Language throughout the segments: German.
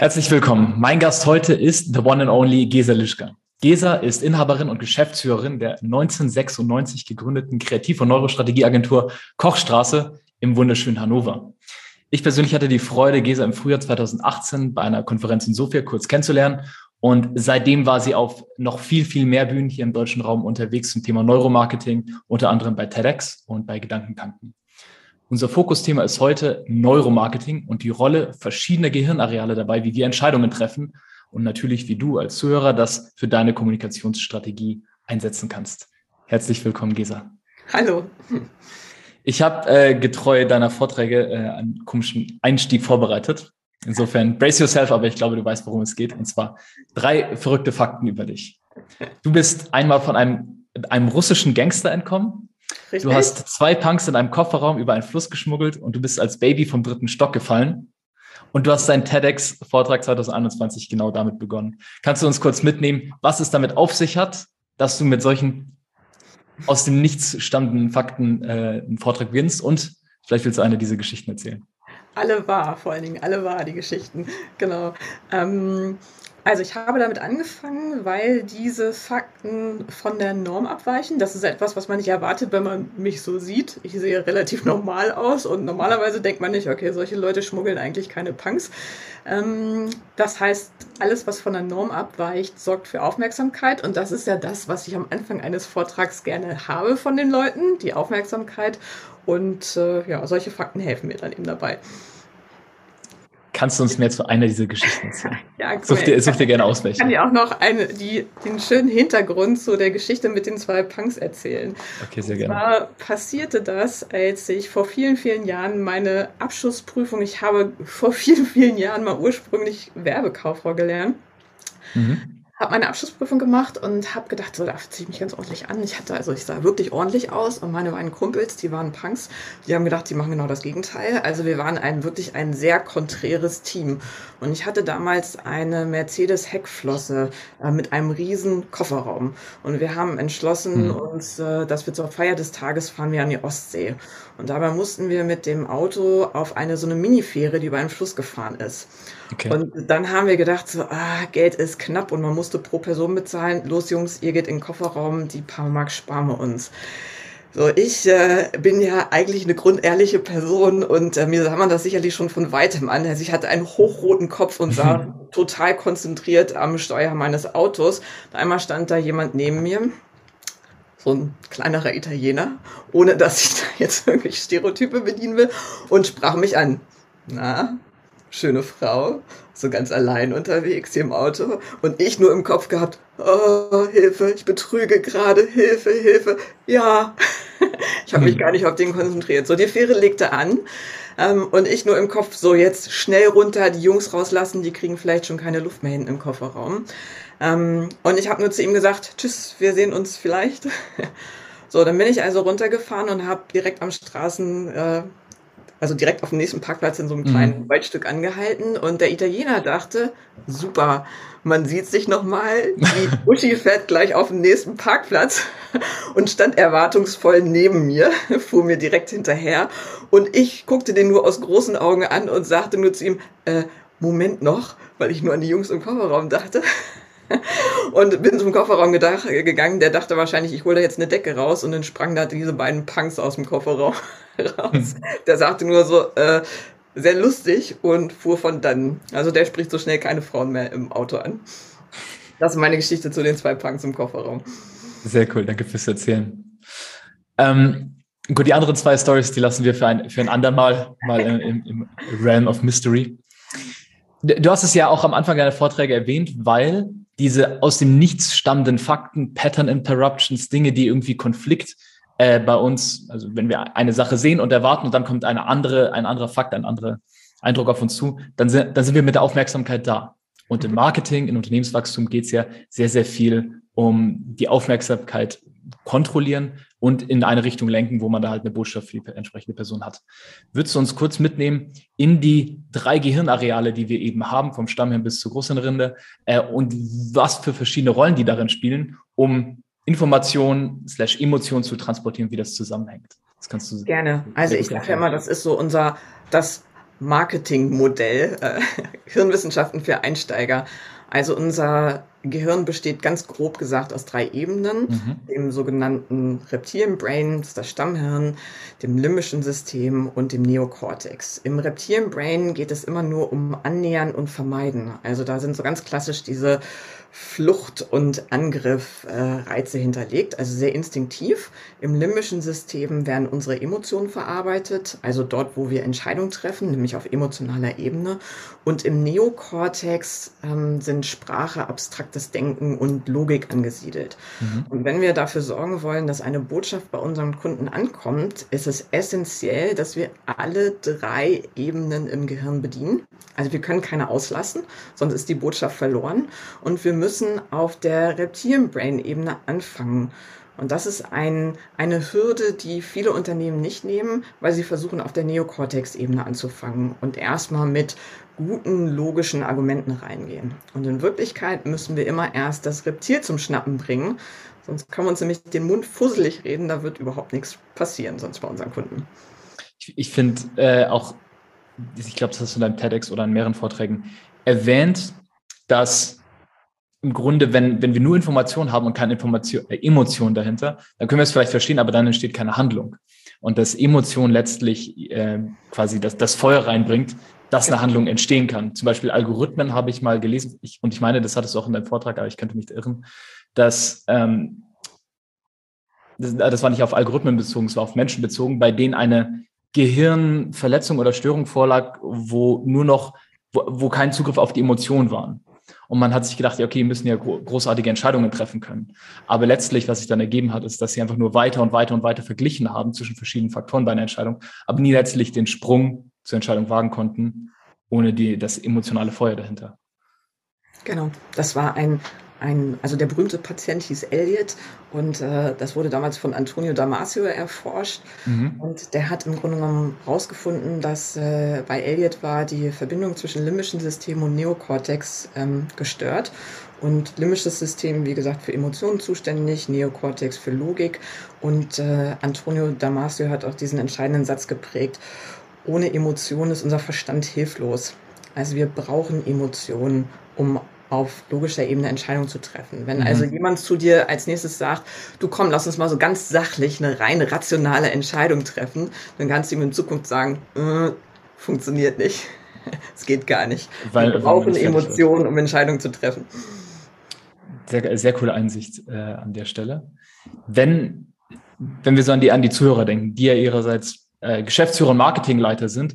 Herzlich willkommen. Mein Gast heute ist the one and only Gesa Lischka. Gesa ist Inhaberin und Geschäftsführerin der 1996 gegründeten Kreativ- und Neurostrategieagentur Kochstraße im wunderschönen Hannover. Ich persönlich hatte die Freude, Gesa im Frühjahr 2018 bei einer Konferenz in Sofia kurz kennenzulernen. Und seitdem war sie auf noch viel, viel mehr Bühnen hier im deutschen Raum unterwegs zum Thema Neuromarketing, unter anderem bei TEDx und bei Gedankentanken. Unser Fokusthema ist heute Neuromarketing und die Rolle verschiedener Gehirnareale dabei, wie wir Entscheidungen treffen und natürlich, wie du als Zuhörer das für deine Kommunikationsstrategie einsetzen kannst. Herzlich willkommen, Gesa. Hallo. Ich habe äh, getreu deiner Vorträge äh, einen komischen Einstieg vorbereitet. Insofern brace yourself, aber ich glaube, du weißt, worum es geht. Und zwar drei verrückte Fakten über dich. Du bist einmal von einem, einem russischen Gangster entkommen. Richtig? Du hast zwei Punks in einem Kofferraum über einen Fluss geschmuggelt und du bist als Baby vom dritten Stock gefallen. Und du hast deinen TEDx-Vortrag 2021 genau damit begonnen. Kannst du uns kurz mitnehmen, was es damit auf sich hat, dass du mit solchen aus dem Nichts stammenden Fakten äh, einen Vortrag beginnst? Und vielleicht willst du eine dieser Geschichten erzählen. Alle wahr, vor allen Dingen, alle wahr, die Geschichten. Genau. Ähm, also ich habe damit angefangen, weil diese Fakten von der Norm abweichen. Das ist etwas, was man nicht erwartet, wenn man mich so sieht. Ich sehe relativ normal aus und normalerweise denkt man nicht, okay, solche Leute schmuggeln eigentlich keine Punks. Ähm, das heißt, alles, was von der Norm abweicht, sorgt für Aufmerksamkeit und das ist ja das, was ich am Anfang eines Vortrags gerne habe von den Leuten, die Aufmerksamkeit und äh, ja, solche Fakten helfen mir dann eben dabei. Kannst du uns mehr zu einer dieser Geschichten erzählen? ja, cool. Such dir, such dir gerne aus, welche. Ich kann dir auch noch eine, die, den schönen Hintergrund zu der Geschichte mit den zwei Punks erzählen. Okay, sehr gerne. Und zwar passierte das, als ich vor vielen, vielen Jahren meine Abschlussprüfung, ich habe vor vielen, vielen Jahren mal ursprünglich Werbekauffrau gelernt. Mhm habe meine Abschlussprüfung gemacht und habe gedacht, so, da ziehe ich mich ganz ordentlich an. Ich hatte, also ich sah wirklich ordentlich aus und meine beiden Kumpels, die waren Punks, die haben gedacht, die machen genau das Gegenteil. Also wir waren ein wirklich ein sehr konträres Team. Und ich hatte damals eine Mercedes Heckflosse äh, mit einem riesen Kofferraum. Und wir haben entschlossen, mhm. uns, äh, dass wir zur Feier des Tages fahren wir an die Ostsee. Und dabei mussten wir mit dem Auto auf eine so eine Minifähre, die über einen Fluss gefahren ist. Okay. Und dann haben wir gedacht, so, ah, Geld ist knapp und man musste pro Person bezahlen. Los, Jungs, ihr geht in den Kofferraum, die paar Mark sparen wir uns. So, ich äh, bin ja eigentlich eine grundehrliche Person und äh, mir sah man das sicherlich schon von weitem an. Also ich hatte einen hochroten Kopf und sah total konzentriert am Steuer meines Autos. Einmal stand da jemand neben mir, so ein kleinerer Italiener, ohne dass ich da jetzt wirklich Stereotype bedienen will, und sprach mich an. Na, schöne Frau, so ganz allein unterwegs hier im Auto und ich nur im Kopf gehabt, oh, Hilfe, ich betrüge gerade, Hilfe, Hilfe, ja. ich habe mich hm. gar nicht auf den konzentriert. So, die Fähre legte an ähm, und ich nur im Kopf, so jetzt schnell runter, die Jungs rauslassen, die kriegen vielleicht schon keine Luft mehr hinten im Kofferraum. Ähm, und ich habe nur zu ihm gesagt, tschüss, wir sehen uns vielleicht. so, dann bin ich also runtergefahren und habe direkt am Straßen... Äh, also direkt auf dem nächsten Parkplatz in so einem kleinen mhm. Waldstück angehalten und der Italiener dachte, super, man sieht sich nochmal, die Uschi fährt gleich auf den nächsten Parkplatz und stand erwartungsvoll neben mir, fuhr mir direkt hinterher und ich guckte den nur aus großen Augen an und sagte nur zu ihm, äh, Moment noch, weil ich nur an die Jungs im Kofferraum dachte. und bin zum Kofferraum gedacht, gegangen. Der dachte wahrscheinlich, ich hole da jetzt eine Decke raus und dann sprangen da diese beiden Punks aus dem Kofferraum raus. Der sagte nur so, äh, sehr lustig und fuhr von dann. Also der spricht so schnell keine Frauen mehr im Auto an. Das ist meine Geschichte zu den zwei Punks im Kofferraum. Sehr cool, danke fürs Erzählen. Ähm, gut, die anderen zwei Stories, die lassen wir für ein, für ein andermal mal im, im Realm of Mystery. Du hast es ja auch am Anfang deiner Vorträge erwähnt, weil diese aus dem Nichts stammenden Fakten, Pattern Interruptions, Dinge, die irgendwie Konflikt äh, bei uns, also wenn wir eine Sache sehen und erwarten und dann kommt eine andere, ein anderer Fakt, ein andere, Eindruck auf uns zu, dann sind, dann sind wir mit der Aufmerksamkeit da. Und im Marketing, in Unternehmenswachstum geht es ja sehr, sehr viel um die Aufmerksamkeit kontrollieren und in eine Richtung lenken, wo man da halt eine Botschaft für die entsprechende Person hat. Würdest du uns kurz mitnehmen in die drei Gehirnareale, die wir eben haben, vom Stammhirn bis zur Großhirnrinde äh, und was für verschiedene Rollen die darin spielen, um Informationen slash Emotionen zu transportieren, wie das zusammenhängt? Das kannst du gerne. Also ich sage ja immer, das ist so unser das Marketingmodell äh, Hirnwissenschaften für Einsteiger. Also unser Gehirn besteht ganz grob gesagt aus drei Ebenen, mhm. dem sogenannten Reptilienbrain, das Stammhirn, dem limbischen System und dem Neokortex. Im Reptilienbrain geht es immer nur um Annähern und Vermeiden. Also da sind so ganz klassisch diese Flucht- und Angriff-Reize äh, hinterlegt, also sehr instinktiv. Im limbischen System werden unsere Emotionen verarbeitet, also dort, wo wir Entscheidungen treffen, nämlich auf emotionaler Ebene. Und im Neokortex ähm, sind Sprache, abstraktes Denken und Logik angesiedelt. Mhm. Und wenn wir dafür sorgen wollen, dass eine Botschaft bei unseren Kunden ankommt, ist es essentiell, dass wir alle drei Ebenen im Gehirn bedienen. Also wir können keine auslassen, sonst ist die Botschaft verloren. Und wir müssen auf der Reptilienbrain-Ebene anfangen. Und das ist ein, eine Hürde, die viele Unternehmen nicht nehmen, weil sie versuchen, auf der Neokortex-Ebene anzufangen und erstmal mit guten logischen Argumenten reingehen. Und in Wirklichkeit müssen wir immer erst das Reptil zum Schnappen bringen, sonst können wir uns nämlich den Mund fusselig reden, da wird überhaupt nichts passieren, sonst bei unseren Kunden. Ich, ich finde äh, auch, ich glaube, das hast du in deinem TEDx oder in mehreren Vorträgen erwähnt, dass im Grunde, wenn, wenn wir nur Informationen haben und keine Information, äh, Emotion dahinter, dann können wir es vielleicht verstehen, aber dann entsteht keine Handlung. Und dass Emotion letztlich äh, quasi das, das Feuer reinbringt, dass eine Handlung entstehen kann. Zum Beispiel Algorithmen habe ich mal gelesen, ich, und ich meine, das hattest du auch in deinem Vortrag, aber ich könnte mich irren, dass ähm, das, das war nicht auf Algorithmen bezogen, es war auf Menschen bezogen, bei denen eine Gehirnverletzung oder Störung vorlag, wo nur noch, wo, wo kein Zugriff auf die Emotionen waren. Und man hat sich gedacht, ja, okay, die müssen ja großartige Entscheidungen treffen können. Aber letztlich, was sich dann ergeben hat, ist, dass sie einfach nur weiter und weiter und weiter verglichen haben zwischen verschiedenen Faktoren bei einer Entscheidung, aber nie letztlich den Sprung zur Entscheidung wagen konnten, ohne die, das emotionale Feuer dahinter. Genau, das war ein ein, also der berühmte Patient hieß Elliot und äh, das wurde damals von Antonio Damasio erforscht. Mhm. Und der hat im Grunde genommen herausgefunden, dass äh, bei Elliot war die Verbindung zwischen limbischen System und Neokortex ähm, gestört. Und limbisches System, wie gesagt, für Emotionen zuständig, Neokortex für Logik. Und äh, Antonio Damasio hat auch diesen entscheidenden Satz geprägt. Ohne Emotionen ist unser Verstand hilflos. Also wir brauchen Emotionen, um auf logischer Ebene Entscheidungen zu treffen. Wenn mhm. also jemand zu dir als nächstes sagt, du komm, lass uns mal so ganz sachlich eine rein rationale Entscheidung treffen, dann kannst du ihm in Zukunft sagen, äh, funktioniert nicht. Es geht gar nicht. Weil, Wir brauchen Emotionen, um Entscheidungen zu treffen. Sehr, sehr coole Einsicht äh, an der Stelle. Wenn, wenn wir so an die, an die Zuhörer denken, die ja ihrerseits äh, Geschäftsführer und Marketingleiter sind,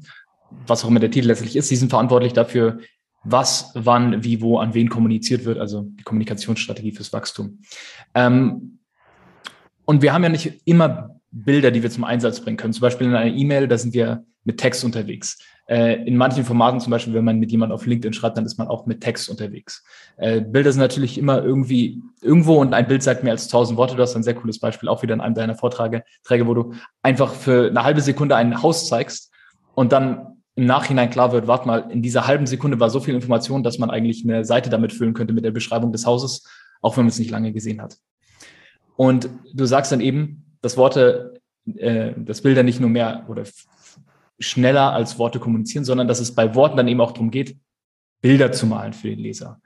was auch immer der Titel letztlich ist, sie sind verantwortlich dafür, was, wann, wie, wo, an wen kommuniziert wird, also die Kommunikationsstrategie fürs Wachstum. Ähm, und wir haben ja nicht immer Bilder, die wir zum Einsatz bringen können. Zum Beispiel in einer E-Mail, da sind wir mit Text unterwegs. Äh, in manchen Formaten, zum Beispiel, wenn man mit jemandem auf LinkedIn schreibt, dann ist man auch mit Text unterwegs. Äh, Bilder sind natürlich immer irgendwie irgendwo und ein Bild sagt mehr als tausend Worte. Du hast ein sehr cooles Beispiel auch wieder in einem deiner Vorträge, Träge, wo du einfach für eine halbe Sekunde ein Haus zeigst und dann im Nachhinein klar wird, warte mal, in dieser halben Sekunde war so viel Information, dass man eigentlich eine Seite damit füllen könnte mit der Beschreibung des Hauses, auch wenn man es nicht lange gesehen hat. Und du sagst dann eben, dass Worte, äh, dass Bilder nicht nur mehr oder schneller als Worte kommunizieren, sondern dass es bei Worten dann eben auch darum geht, Bilder zu malen für den Leser.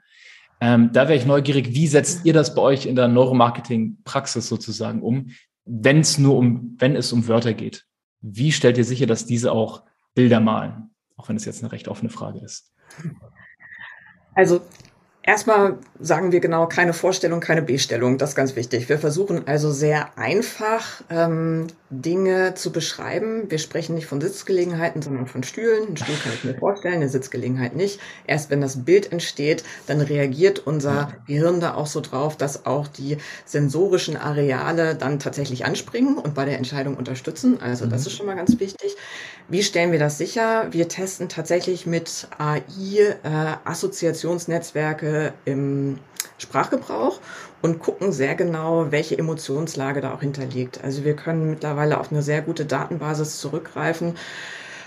Ähm, da wäre ich neugierig, wie setzt ihr das bei euch in der Neuromarketing-Praxis sozusagen um, wenn es nur um, wenn es um Wörter geht? Wie stellt ihr sicher, dass diese auch Bilder malen? Auch wenn es jetzt eine recht offene Frage ist. Also Erstmal sagen wir genau keine Vorstellung, keine Bestellung. Das ist ganz wichtig. Wir versuchen also sehr einfach ähm, Dinge zu beschreiben. Wir sprechen nicht von Sitzgelegenheiten, sondern von Stühlen. Ein Stuhl kann ich mir vorstellen, eine Sitzgelegenheit nicht. Erst wenn das Bild entsteht, dann reagiert unser Gehirn da auch so drauf, dass auch die sensorischen Areale dann tatsächlich anspringen und bei der Entscheidung unterstützen. Also das mhm. ist schon mal ganz wichtig. Wie stellen wir das sicher? Wir testen tatsächlich mit AI äh, Assoziationsnetzwerke im Sprachgebrauch und gucken sehr genau, welche Emotionslage da auch hinterliegt. Also wir können mittlerweile auf eine sehr gute Datenbasis zurückgreifen.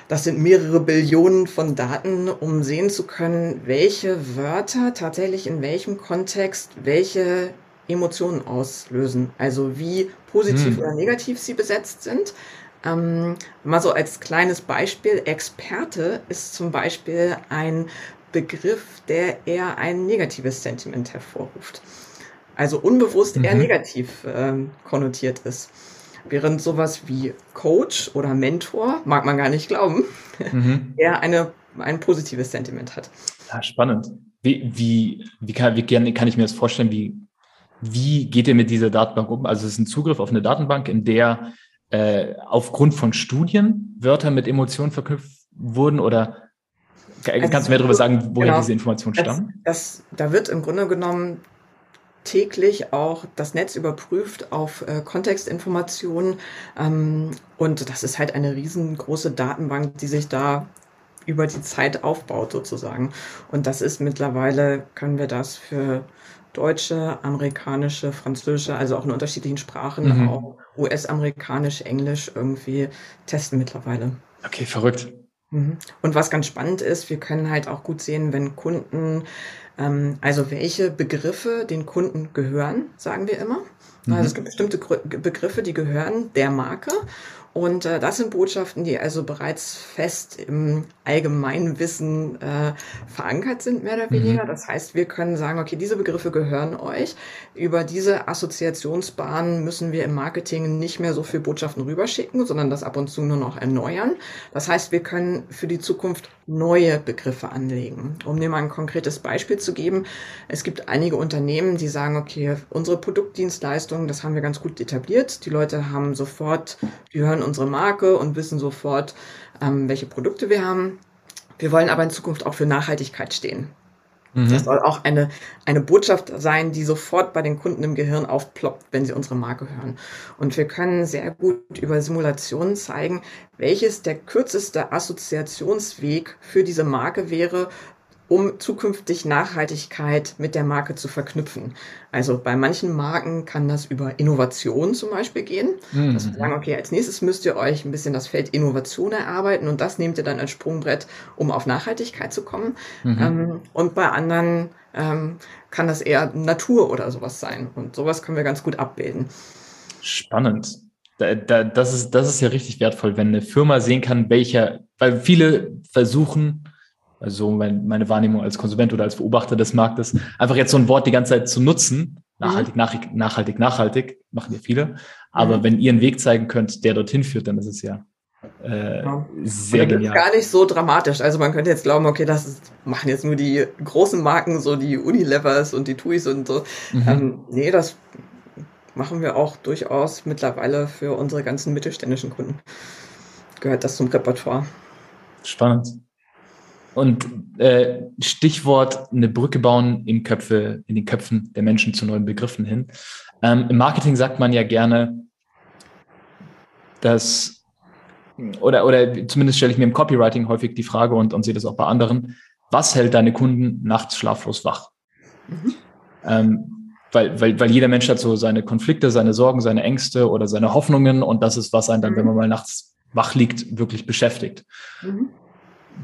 Das sind mehrere Billionen von Daten, um sehen zu können, welche Wörter tatsächlich in welchem Kontext welche Emotionen auslösen. Also wie positiv hm. oder negativ sie besetzt sind. Ähm, mal so als kleines Beispiel, Experte ist zum Beispiel ein Begriff, der eher ein negatives Sentiment hervorruft. Also unbewusst mhm. eher negativ äh, konnotiert ist. Während sowas wie Coach oder Mentor, mag man gar nicht glauben, mhm. eher eine, ein positives Sentiment hat. Ja, spannend. Wie, wie, wie, kann, wie kann, kann ich mir das vorstellen? Wie, wie geht ihr mit dieser Datenbank um? Also es ist ein Zugriff auf eine Datenbank, in der äh, aufgrund von Studien Wörter mit Emotionen verknüpft wurden oder also Kannst du mehr darüber sagen, woher genau, diese Informationen stammen? Das, das, da wird im Grunde genommen täglich auch das Netz überprüft auf äh, Kontextinformationen. Ähm, und das ist halt eine riesengroße Datenbank, die sich da über die Zeit aufbaut sozusagen. Und das ist mittlerweile, können wir das für deutsche, amerikanische, französische, also auch in unterschiedlichen Sprachen, mhm. auch US-amerikanisch, Englisch irgendwie testen mittlerweile. Okay, verrückt. Mhm. Und was ganz spannend ist, wir können halt auch gut sehen, wenn Kunden, also welche Begriffe den Kunden gehören, sagen wir immer. Mhm. Also es gibt bestimmte Begriffe, die gehören der Marke und äh, das sind Botschaften, die also bereits fest im allgemeinen Wissen äh, verankert sind, mehr oder mhm. weniger. Mhm. Das heißt, wir können sagen, okay, diese Begriffe gehören euch. Über diese Assoziationsbahnen müssen wir im Marketing nicht mehr so viel Botschaften rüberschicken, sondern das ab und zu nur noch erneuern. Das heißt, wir können für die Zukunft neue Begriffe anlegen. Um dir mal ein konkretes Beispiel zu geben, es gibt einige Unternehmen, die sagen, okay, unsere Produktdienstleistungen, das haben wir ganz gut etabliert. Die Leute haben sofort, die hören unsere Marke und wissen sofort, ähm, welche Produkte wir haben. Wir wollen aber in Zukunft auch für Nachhaltigkeit stehen. Mhm. Das soll auch eine, eine Botschaft sein, die sofort bei den Kunden im Gehirn aufploppt, wenn sie unsere Marke hören. Und wir können sehr gut über Simulationen zeigen, welches der kürzeste Assoziationsweg für diese Marke wäre, um zukünftig Nachhaltigkeit mit der Marke zu verknüpfen. Also bei manchen Marken kann das über Innovation zum Beispiel gehen. Mhm. Dass wir sagen, okay, als nächstes müsst ihr euch ein bisschen das Feld Innovation erarbeiten und das nehmt ihr dann als Sprungbrett, um auf Nachhaltigkeit zu kommen. Mhm. Ähm, und bei anderen ähm, kann das eher Natur oder sowas sein. Und sowas können wir ganz gut abbilden. Spannend. Da, da, das, ist, das ist ja richtig wertvoll, wenn eine Firma sehen kann, welcher, weil viele versuchen, also mein, meine Wahrnehmung als Konsument oder als Beobachter des Marktes, einfach jetzt so ein Wort die ganze Zeit zu nutzen, nachhaltig, mhm. nachhaltig, nachhaltig, nachhaltig, machen ja viele. Aber mhm. wenn ihr einen Weg zeigen könnt, der dorthin führt, dann ist es ja äh, ja. sehr genial. gar nicht so dramatisch. Also man könnte jetzt glauben, okay, das ist, machen jetzt nur die großen Marken, so die Unilevers und die Tuis und so. Mhm. Ähm, nee, das machen wir auch durchaus mittlerweile für unsere ganzen mittelständischen Kunden. Gehört das zum Repertoire. Spannend. Und äh, Stichwort eine Brücke bauen in Köpfe, in den Köpfen der Menschen zu neuen Begriffen hin. Ähm, Im Marketing sagt man ja gerne, dass oder oder zumindest stelle ich mir im Copywriting häufig die Frage und, und sehe das auch bei anderen, was hält deine Kunden nachts schlaflos wach? Mhm. Ähm, weil, weil, weil jeder Mensch hat so seine Konflikte, seine Sorgen, seine Ängste oder seine Hoffnungen und das ist, was einen dann, mhm. wenn man mal nachts wach liegt, wirklich beschäftigt. Mhm.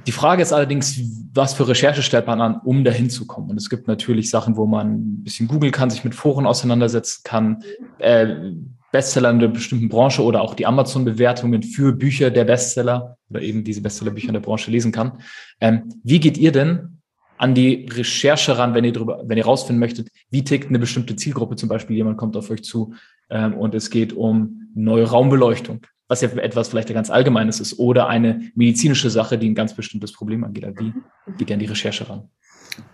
Die Frage ist allerdings, was für Recherche stellt man an, um dahin zu kommen? Und es gibt natürlich Sachen, wo man ein bisschen googeln kann, sich mit Foren auseinandersetzen kann, äh, Bestseller in einer bestimmten Branche oder auch die Amazon-Bewertungen für Bücher der Bestseller oder eben diese Bestsellerbücher in der Branche lesen kann. Ähm, wie geht ihr denn an die Recherche ran, wenn ihr darüber, wenn ihr rausfinden möchtet, wie tickt eine bestimmte Zielgruppe, zum Beispiel jemand kommt auf euch zu ähm, und es geht um neue Raumbeleuchtung was ja etwas vielleicht ganz Allgemeines ist, oder eine medizinische Sache, die ein ganz bestimmtes Problem angeht. Wie geht ihr an die Recherche ran?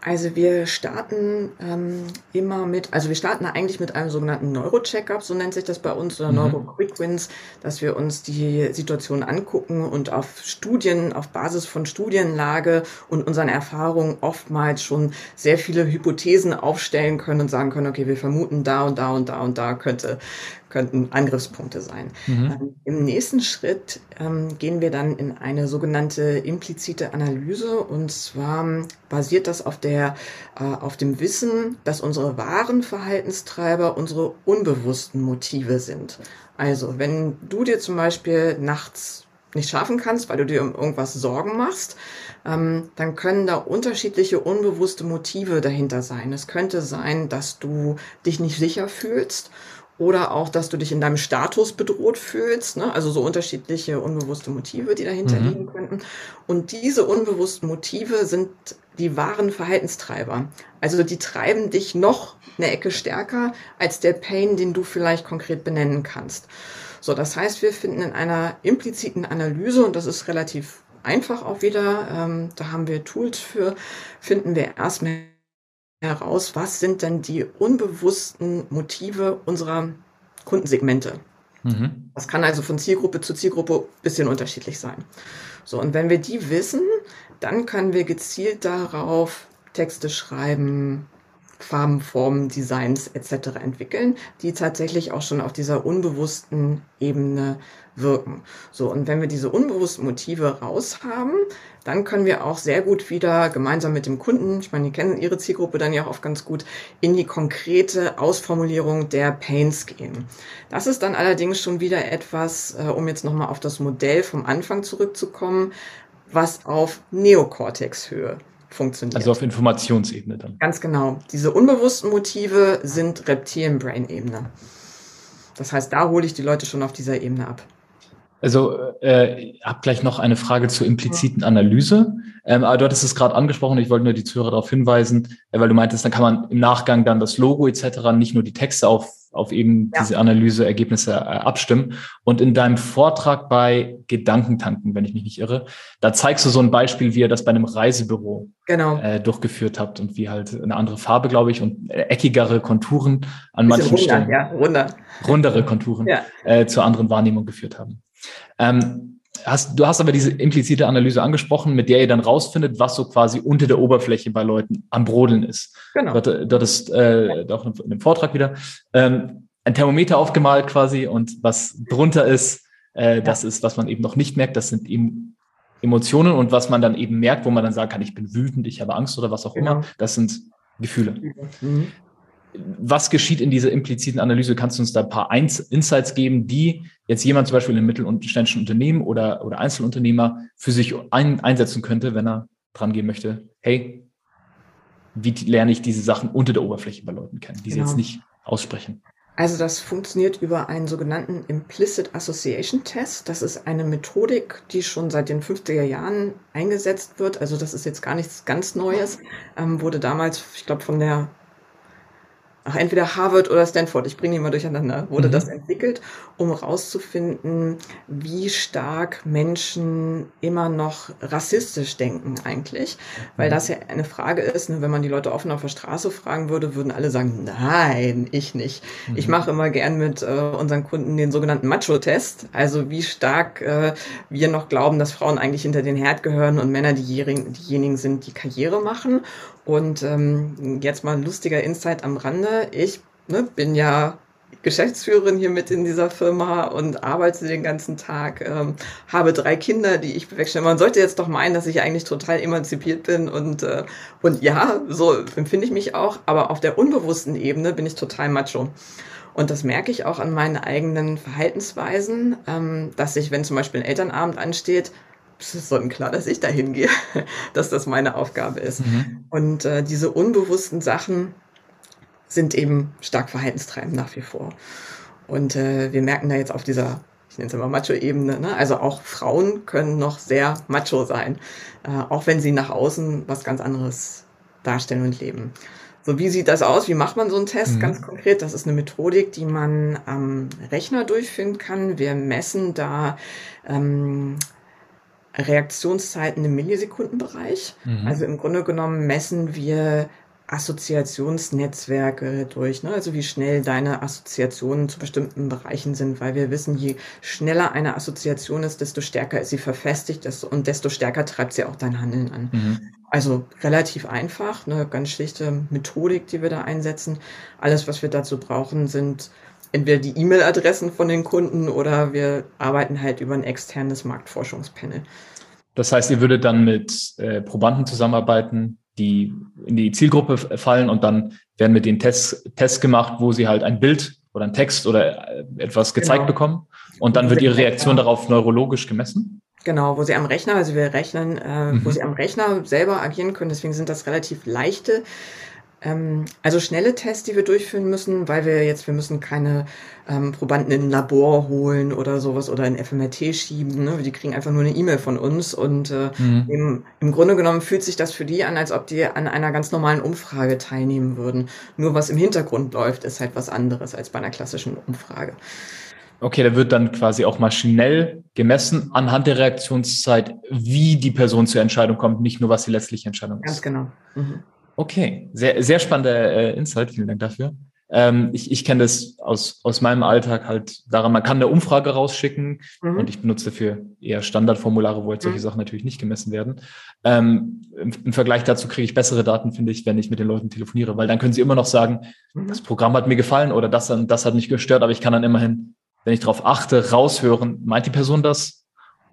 Also wir starten ähm, immer mit, also wir starten eigentlich mit einem sogenannten Neuro-Checkup, so nennt sich das bei uns, oder mhm. Neuro-Quick-Wins, dass wir uns die Situation angucken und auf Studien, auf Basis von Studienlage und unseren Erfahrungen oftmals schon sehr viele Hypothesen aufstellen können und sagen können, okay, wir vermuten da und da und da und da könnte, könnten Angriffspunkte sein. Mhm. Ähm, Im nächsten Schritt ähm, gehen wir dann in eine sogenannte implizite Analyse und zwar basiert das auf der äh, auf dem Wissen, dass unsere wahren Verhaltenstreiber unsere unbewussten Motive sind. Also wenn du dir zum Beispiel nachts nicht schlafen kannst, weil du dir um irgendwas Sorgen machst, ähm, dann können da unterschiedliche unbewusste Motive dahinter sein. Es könnte sein, dass du dich nicht sicher fühlst oder auch, dass du dich in deinem Status bedroht fühlst. Ne? Also so unterschiedliche unbewusste Motive, die dahinter mhm. liegen könnten. Und diese unbewussten Motive sind die wahren Verhaltenstreiber. Also die treiben dich noch eine Ecke stärker als der Pain, den du vielleicht konkret benennen kannst. So, das heißt, wir finden in einer impliziten Analyse, und das ist relativ einfach auch wieder, ähm, da haben wir Tools für, finden wir erstmal heraus, was sind denn die unbewussten Motive unserer Kundensegmente. Mhm. Das kann also von Zielgruppe zu Zielgruppe ein bisschen unterschiedlich sein. So, und wenn wir die wissen, dann können wir gezielt darauf Texte schreiben, Farben, Formen, Designs etc. entwickeln, die tatsächlich auch schon auf dieser unbewussten Ebene wirken. So, und wenn wir diese unbewussten Motive raus haben, dann können wir auch sehr gut wieder gemeinsam mit dem Kunden, ich meine, die kennen ihre Zielgruppe dann ja auch ganz gut, in die konkrete Ausformulierung der Pains gehen. Das ist dann allerdings schon wieder etwas, äh, um jetzt nochmal auf das Modell vom Anfang zurückzukommen, was auf Neokortex-Höhe funktioniert. Also auf Informationsebene dann. Ganz genau. Diese unbewussten Motive sind Reptilienbrain-Ebene. Das heißt, da hole ich die Leute schon auf dieser Ebene ab. Also äh, habe gleich noch eine Frage zur impliziten Analyse. Ähm, aber du hattest es gerade angesprochen, ich wollte nur die Zuhörer darauf hinweisen, äh, weil du meintest, dann kann man im Nachgang dann das Logo etc., nicht nur die Texte auf, auf eben ja. diese Analyseergebnisse äh, abstimmen. Und in deinem Vortrag bei Gedankentanken, wenn ich mich nicht irre, da zeigst du so ein Beispiel, wie ihr das bei einem Reisebüro genau. äh, durchgeführt habt und wie halt eine andere Farbe, glaube ich, und äh, eckigere Konturen an manchen runder, Stellen. Ja, runder. Rundere Konturen ja. äh, zur anderen Wahrnehmung geführt haben. Ähm, hast, du hast aber diese implizite Analyse angesprochen, mit der ihr dann rausfindet, was so quasi unter der Oberfläche bei Leuten am Brodeln ist. Genau. Dort, dort ist äh, auch in dem Vortrag wieder ähm, ein Thermometer aufgemalt quasi und was drunter ist, äh, ja. das ist, was man eben noch nicht merkt, das sind eben Emotionen und was man dann eben merkt, wo man dann sagen kann, ich bin wütend, ich habe Angst oder was auch genau. immer, das sind Gefühle. Mhm was geschieht in dieser impliziten Analyse? Kannst du uns da ein paar Insights geben, die jetzt jemand zum Beispiel in mittelständischen Unternehmen oder, oder Einzelunternehmer für sich ein, einsetzen könnte, wenn er dran gehen möchte? Hey, wie lerne ich diese Sachen unter der Oberfläche bei Leuten kennen, die genau. sie jetzt nicht aussprechen? Also das funktioniert über einen sogenannten Implicit Association Test. Das ist eine Methodik, die schon seit den 50er Jahren eingesetzt wird. Also das ist jetzt gar nichts ganz Neues. Ähm, wurde damals, ich glaube, von der ach, entweder Harvard oder Stanford, ich bringe die mal durcheinander, wurde mhm. das entwickelt, um herauszufinden, wie stark Menschen immer noch rassistisch denken eigentlich. Weil das ja eine Frage ist, ne, wenn man die Leute offen auf der Straße fragen würde, würden alle sagen, nein, ich nicht. Mhm. Ich mache immer gern mit äh, unseren Kunden den sogenannten Macho-Test, also wie stark äh, wir noch glauben, dass Frauen eigentlich hinter den Herd gehören und Männer diejenigen, diejenigen sind, die Karriere machen. Und ähm, jetzt mal ein lustiger Insight am Rande. Ich ne, bin ja Geschäftsführerin hier mit in dieser Firma und arbeite den ganzen Tag, ähm, habe drei Kinder, die ich bewerkstellige. Man sollte jetzt doch meinen, dass ich eigentlich total emanzipiert bin und, äh, und ja, so empfinde ich mich auch, aber auf der unbewussten Ebene bin ich total macho. Und das merke ich auch an meinen eigenen Verhaltensweisen, ähm, dass ich, wenn zum Beispiel ein Elternabend ansteht, sonnenklar, dass ich dahin gehe, dass das meine Aufgabe ist. Mhm. Und äh, diese unbewussten Sachen sind eben stark verhaltenstreibend nach wie vor. Und äh, wir merken da jetzt auf dieser, ich nenne es immer Macho-Ebene, ne? also auch Frauen können noch sehr macho sein, äh, auch wenn sie nach außen was ganz anderes darstellen und leben. So, wie sieht das aus? Wie macht man so einen Test? Mhm. Ganz konkret, das ist eine Methodik, die man am Rechner durchführen kann. Wir messen da ähm, Reaktionszeiten im Millisekundenbereich. Mhm. Also im Grunde genommen messen wir Assoziationsnetzwerke durch, ne? also wie schnell deine Assoziationen zu bestimmten Bereichen sind, weil wir wissen, je schneller eine Assoziation ist, desto stärker ist sie verfestigt und desto stärker treibt sie auch dein Handeln an. Mhm. Also relativ einfach, eine ganz schlichte Methodik, die wir da einsetzen. Alles, was wir dazu brauchen, sind entweder die E-Mail-Adressen von den Kunden oder wir arbeiten halt über ein externes Marktforschungspanel. Das heißt, ihr würdet dann mit äh, Probanden zusammenarbeiten, die in die Zielgruppe fallen und dann werden mit den Tests, Tests gemacht, wo sie halt ein Bild oder ein Text oder äh, etwas gezeigt genau. bekommen und dann wird ihre Reaktion darauf neurologisch gemessen. Genau, wo sie am Rechner, also wir rechnen, äh, mhm. wo sie am Rechner selber agieren können. Deswegen sind das relativ leichte also schnelle Tests, die wir durchführen müssen, weil wir jetzt, wir müssen keine ähm, Probanden in ein Labor holen oder sowas oder in FMRT schieben. Ne? Die kriegen einfach nur eine E-Mail von uns und äh, mhm. im, im Grunde genommen fühlt sich das für die an, als ob die an einer ganz normalen Umfrage teilnehmen würden. Nur was im Hintergrund läuft, ist halt was anderes als bei einer klassischen Umfrage. Okay, da wird dann quasi auch maschinell gemessen anhand der Reaktionszeit, wie die Person zur Entscheidung kommt, nicht nur was die letztliche Entscheidung ist. Ganz genau. Mhm. Okay, sehr, sehr spannender äh, Insight. Vielen Dank dafür. Ähm, ich ich kenne das aus, aus meinem Alltag halt daran, man kann eine Umfrage rausschicken mhm. und ich benutze dafür eher Standardformulare, wo jetzt solche mhm. Sachen natürlich nicht gemessen werden. Ähm, im, im, Vergleich dazu kriege ich bessere Daten, finde ich, wenn ich mit den Leuten telefoniere, weil dann können sie immer noch sagen, mhm. das Programm hat mir gefallen oder das, das hat mich gestört, aber ich kann dann immerhin, wenn ich darauf achte, raushören, meint die Person das?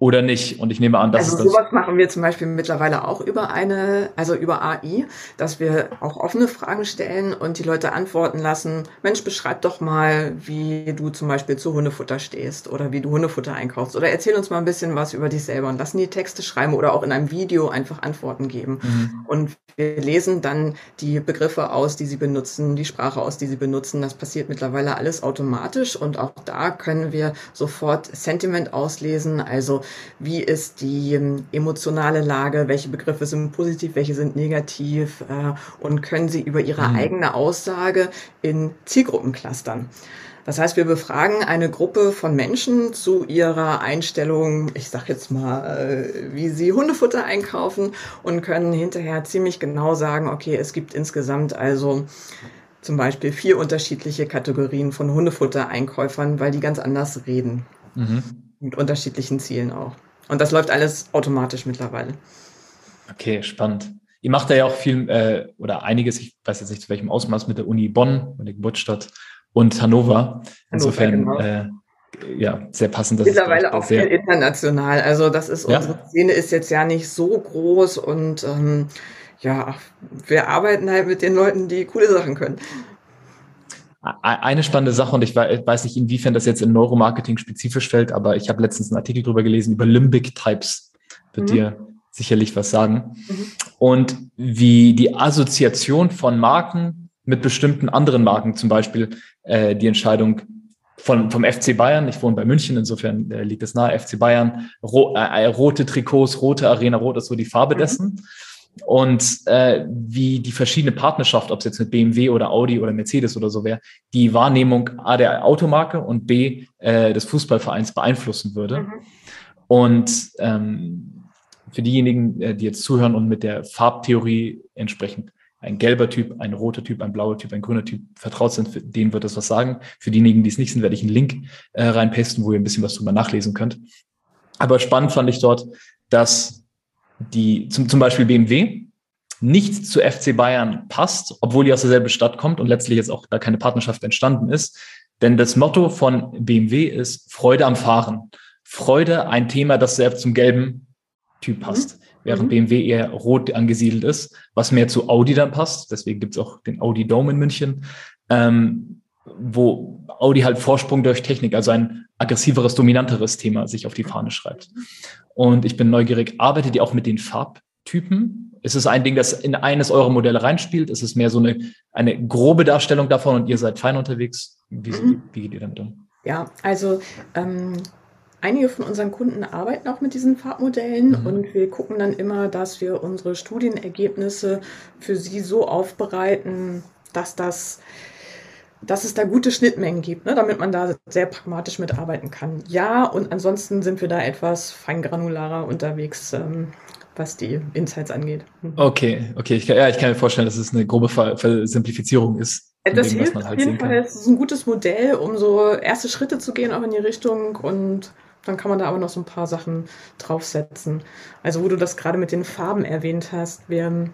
Oder nicht. Und ich nehme an, dass also sowas machen wir zum Beispiel mittlerweile auch über eine, also über AI, dass wir auch offene Fragen stellen und die Leute antworten lassen. Mensch, beschreib doch mal, wie du zum Beispiel zu Hundefutter stehst oder wie du Hundefutter einkaufst oder erzähl uns mal ein bisschen was über dich selber und lassen die Texte schreiben oder auch in einem Video einfach Antworten geben. Mhm. Und wir lesen dann die Begriffe aus, die sie benutzen, die Sprache aus, die sie benutzen. Das passiert mittlerweile alles automatisch und auch da können wir sofort Sentiment auslesen, also wie ist die ähm, emotionale Lage, welche Begriffe sind positiv, welche sind negativ äh, und können sie über ihre mhm. eigene Aussage in Zielgruppen clustern. Das heißt, wir befragen eine Gruppe von Menschen zu ihrer Einstellung, ich sag jetzt mal, äh, wie sie Hundefutter einkaufen und können hinterher ziemlich genau sagen, okay, es gibt insgesamt also zum Beispiel vier unterschiedliche Kategorien von Hundefutter-Einkäufern, weil die ganz anders reden. Mhm mit unterschiedlichen Zielen auch. Und das läuft alles automatisch mittlerweile. Okay, spannend. Ihr macht da ja auch viel äh, oder einiges, ich weiß jetzt nicht zu welchem Ausmaß, mit der Uni Bonn, mit der Geburtsstadt und Hannover. Insofern Hannover, genau. äh, ja, sehr passend. Dass Mittlerweile auch sehr viel international. Also das ist, ja? unsere Szene ist jetzt ja nicht so groß und ähm, ja, wir arbeiten halt mit den Leuten, die coole Sachen können. Eine spannende Sache, und ich weiß nicht, inwiefern das jetzt in Neuromarketing spezifisch fällt, aber ich habe letztens einen Artikel drüber gelesen über Limbic Types. Wird mhm. dir sicherlich was sagen. Mhm. Und wie die Assoziation von Marken mit bestimmten anderen Marken, zum Beispiel äh, die Entscheidung von, vom FC Bayern, ich wohne bei München, insofern äh, liegt es nahe, FC Bayern, ro äh, rote Trikots, rote Arena, rot ist so die Farbe mhm. dessen und äh, wie die verschiedene Partnerschaft, ob es jetzt mit BMW oder Audi oder Mercedes oder so wäre, die Wahrnehmung A der Automarke und B äh, des Fußballvereins beeinflussen würde. Mhm. Und ähm, für diejenigen, äh, die jetzt zuhören und mit der Farbtheorie entsprechend ein gelber Typ, ein roter Typ, ein blauer Typ, ein grüner Typ vertraut sind, denen wird das was sagen. Für diejenigen, die es nicht sind, werde ich einen Link äh, reinpasten, wo ihr ein bisschen was drüber nachlesen könnt. Aber spannend fand ich dort, dass die zum, zum Beispiel BMW nicht zu FC Bayern passt, obwohl die aus derselben Stadt kommt und letztlich jetzt auch da keine Partnerschaft entstanden ist. Denn das Motto von BMW ist Freude am Fahren. Freude, ein Thema, das sehr zum gelben Typ passt, mhm. während mhm. BMW eher rot angesiedelt ist, was mehr zu Audi dann passt. Deswegen gibt es auch den Audi Dome in München, ähm, wo Audi halt Vorsprung durch Technik, also ein aggressiveres, dominanteres Thema sich auf die Fahne schreibt. Und ich bin neugierig, arbeitet ihr auch mit den Farbtypen? Ist es ein Ding, das in eines eurer Modelle reinspielt? Ist es mehr so eine, eine grobe Darstellung davon und ihr seid fein unterwegs? Wie, mhm. wie geht ihr damit um? Ja, also ähm, einige von unseren Kunden arbeiten auch mit diesen Farbmodellen mhm. und wir gucken dann immer, dass wir unsere Studienergebnisse für sie so aufbereiten, dass das dass es da gute Schnittmengen gibt, ne, damit man da sehr pragmatisch mitarbeiten kann. Ja, und ansonsten sind wir da etwas feingranularer unterwegs, ähm, was die Insights angeht. Mhm. Okay, okay. Ich kann, ja, ich kann mir vorstellen, dass es eine grobe Versimplifizierung ist. Das dem, hilft halt auf jeden Fall. Es ist ein gutes Modell, um so erste Schritte zu gehen, auch in die Richtung und dann kann man da aber noch so ein paar Sachen draufsetzen. Also wo du das gerade mit den Farben erwähnt hast, wir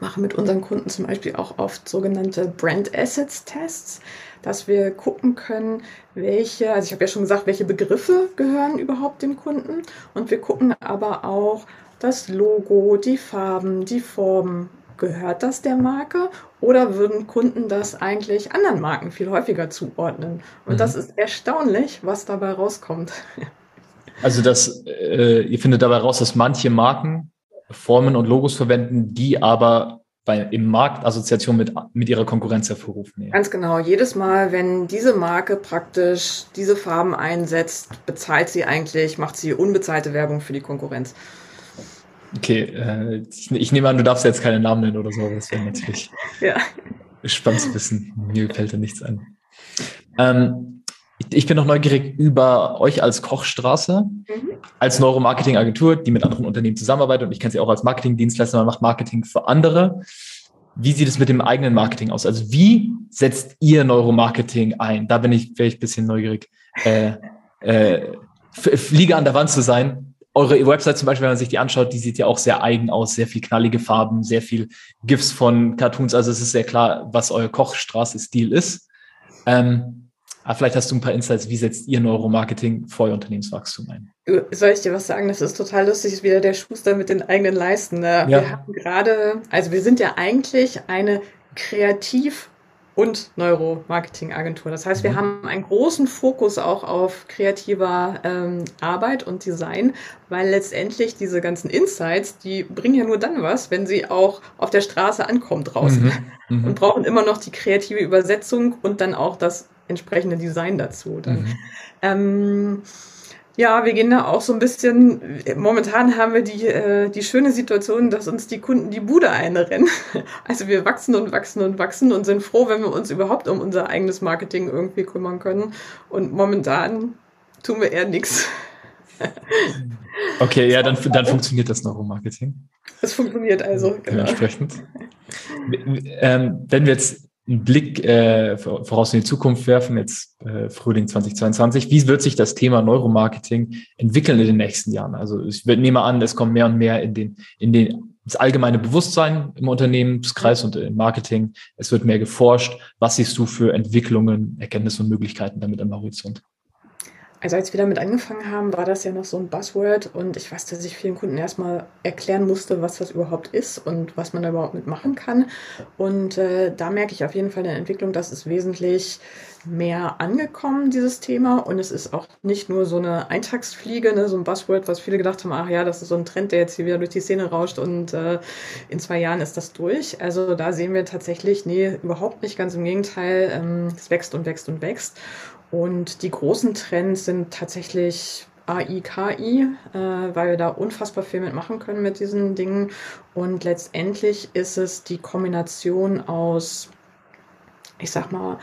machen mit unseren Kunden zum Beispiel auch oft sogenannte Brand Assets Tests, dass wir gucken können, welche, also ich habe ja schon gesagt, welche Begriffe gehören überhaupt dem Kunden und wir gucken aber auch das Logo, die Farben, die Formen. Gehört das der Marke oder würden Kunden das eigentlich anderen Marken viel häufiger zuordnen? Und mhm. das ist erstaunlich, was dabei rauskommt. Also das, äh, ihr findet dabei raus, dass manche Marken Formen und Logos verwenden, die aber bei, im Markt Assoziation mit, mit ihrer Konkurrenz hervorrufen. Ja. Ganz genau. Jedes Mal, wenn diese Marke praktisch diese Farben einsetzt, bezahlt sie eigentlich, macht sie unbezahlte Werbung für die Konkurrenz. Okay, äh, ich, ich, nehme an, du darfst jetzt keine Namen nennen oder so. Das wäre natürlich ja. spannend zu wissen. Mir fällt da nichts ein. Ähm, ich bin noch neugierig über euch als Kochstraße, mhm. als Neuromarketing-Agentur, die mit anderen Unternehmen zusammenarbeitet. Und ich kenne sie auch als Marketing-Dienstleister, man macht Marketing für andere. Wie sieht es mit dem eigenen Marketing aus? Also wie setzt ihr Neuromarketing ein? Da bin ich, wäre ich ein bisschen neugierig, äh, äh, Fliege an der Wand zu sein. Eure Website zum Beispiel, wenn man sich die anschaut, die sieht ja auch sehr eigen aus, sehr viel knallige Farben, sehr viel GIFs von Cartoons. Also es ist sehr klar, was euer Kochstraße-Stil ist. Ähm, aber vielleicht hast du ein paar Insights, wie setzt ihr Neuromarketing vor euer Unternehmenswachstum ein? Soll ich dir was sagen? Das ist total lustig, ist wieder der Schuster mit den eigenen Leisten. Ne? Ja. Wir haben gerade, also wir sind ja eigentlich eine Kreativ- und Neuromarketing-Agentur. Das heißt, wir mhm. haben einen großen Fokus auch auf kreativer ähm, Arbeit und Design, weil letztendlich diese ganzen Insights, die bringen ja nur dann was, wenn sie auch auf der Straße ankommen draußen mhm. Mhm. und brauchen immer noch die kreative Übersetzung und dann auch das entsprechende Design dazu. Dann. Mhm. Ähm, ja, wir gehen da auch so ein bisschen, momentan haben wir die, äh, die schöne Situation, dass uns die Kunden die Bude einrennen. Also wir wachsen und wachsen und wachsen und sind froh, wenn wir uns überhaupt um unser eigenes Marketing irgendwie kümmern können. Und momentan tun wir eher nichts. Okay, ja, dann, dann funktioniert das Neuromarketing. Es funktioniert also, genau. Dementsprechend. Ähm, wenn wir jetzt einen Blick äh, voraus in die Zukunft werfen, jetzt äh, Frühling 2022, wie wird sich das Thema Neuromarketing entwickeln in den nächsten Jahren? Also ich nehme an, es kommt mehr und mehr in den, in den das allgemeine Bewusstsein im Unternehmenskreis und im Marketing. Es wird mehr geforscht. Was siehst du für Entwicklungen, Erkenntnisse und Möglichkeiten damit am Horizont? Also als wir damit angefangen haben, war das ja noch so ein Buzzword und ich weiß, dass ich vielen Kunden erstmal erklären musste, was das überhaupt ist und was man da überhaupt mitmachen kann. Und äh, da merke ich auf jeden Fall eine Entwicklung, dass es wesentlich mehr angekommen, dieses Thema. Und es ist auch nicht nur so eine Eintagsfliege, ne, so ein Buzzword, was viele gedacht haben, ach ja, das ist so ein Trend, der jetzt hier wieder durch die Szene rauscht und äh, in zwei Jahren ist das durch. Also da sehen wir tatsächlich, nee, überhaupt nicht, ganz im Gegenteil, ähm, es wächst und wächst und wächst. Und die großen Trends sind tatsächlich AI, KI, äh, weil wir da unfassbar viel mitmachen können mit diesen Dingen. Und letztendlich ist es die Kombination aus, ich sag mal,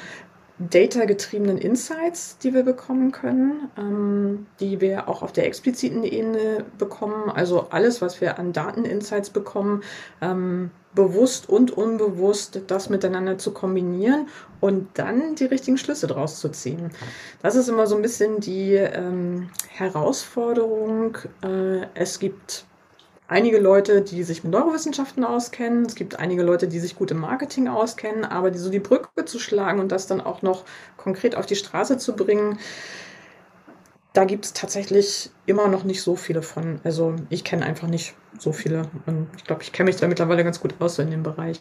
data-getriebenen Insights, die wir bekommen können, ähm, die wir auch auf der expliziten Ebene bekommen. Also alles, was wir an Daten-Insights bekommen, ähm, bewusst und unbewusst das miteinander zu kombinieren und dann die richtigen Schlüsse draus zu ziehen. Das ist immer so ein bisschen die ähm, Herausforderung. Äh, es gibt einige Leute, die sich mit Neurowissenschaften auskennen. Es gibt einige Leute, die sich gut im Marketing auskennen, aber die, so die Brücke zu schlagen und das dann auch noch konkret auf die Straße zu bringen, da gibt es tatsächlich immer noch nicht so viele von. Also ich kenne einfach nicht so viele. Und ich glaube, ich kenne mich da mittlerweile ganz gut aus in dem Bereich.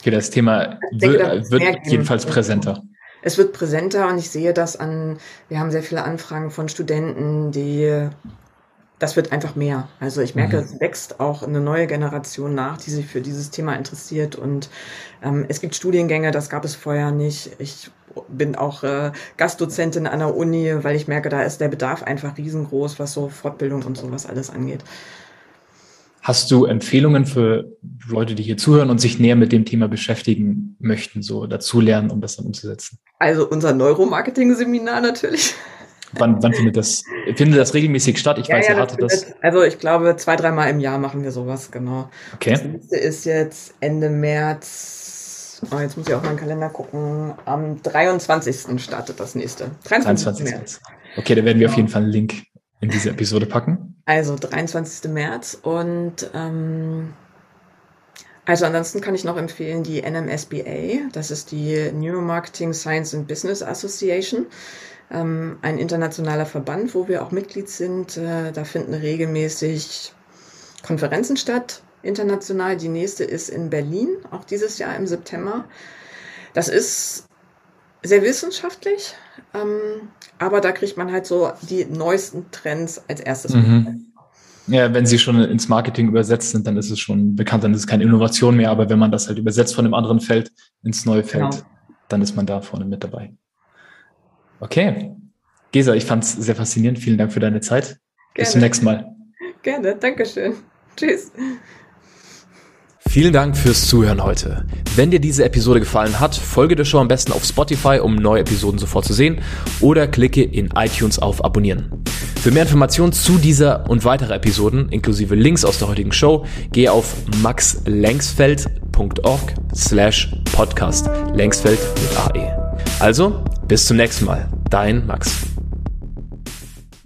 Okay, das Thema denke, wird, wird jedenfalls präsenter. Es wird präsenter und ich sehe das an, wir haben sehr viele Anfragen von Studenten, die das wird einfach mehr. Also ich merke, mhm. es wächst auch eine neue Generation nach, die sich für dieses Thema interessiert. Und ähm, es gibt Studiengänge, das gab es vorher nicht. Ich bin auch äh, Gastdozentin an der Uni, weil ich merke, da ist der Bedarf einfach riesengroß, was so Fortbildung und sowas alles angeht. Hast du Empfehlungen für Leute, die hier zuhören und sich näher mit dem Thema beschäftigen möchten, so dazulernen, um das dann umzusetzen? Also unser Neuromarketing-Seminar natürlich. Wann, wann findet das? Findet das regelmäßig statt? Ich ja, weiß, ja, ihr hattet das. Also ich glaube, zwei, dreimal im Jahr machen wir sowas, genau. Okay. Das nächste ist jetzt Ende März. Oh, jetzt muss ich auf meinen Kalender gucken. Am 23. startet das nächste. 23. 23. März. Okay, da werden wir genau. auf jeden Fall einen Link in diese Episode packen. Also 23. März und ähm, also ansonsten kann ich noch empfehlen die NMSBA, das ist die Neuromarketing Science and Business Association, ähm, ein internationaler Verband, wo wir auch Mitglied sind. Äh, da finden regelmäßig Konferenzen statt, international. Die nächste ist in Berlin, auch dieses Jahr im September. Das ist sehr wissenschaftlich, ähm, aber da kriegt man halt so die neuesten Trends als erstes. Mhm. Ja, wenn sie schon ins Marketing übersetzt sind, dann ist es schon bekannt, dann ist es keine Innovation mehr. Aber wenn man das halt übersetzt von einem anderen Feld ins neue Feld, genau. dann ist man da vorne mit dabei. Okay. Gesa, ich fand es sehr faszinierend. Vielen Dank für deine Zeit. Gerne. Bis zum nächsten Mal. Gerne, Dankeschön. Tschüss. Vielen Dank fürs Zuhören heute. Wenn dir diese Episode gefallen hat, folge der Show am besten auf Spotify, um neue Episoden sofort zu sehen, oder klicke in iTunes auf Abonnieren. Für mehr Informationen zu dieser und weiteren Episoden, inklusive Links aus der heutigen Show, gehe auf maxlengsfeld.org slash podcast. Längsfeld mit AE. Also, bis zum nächsten Mal. Dein Max.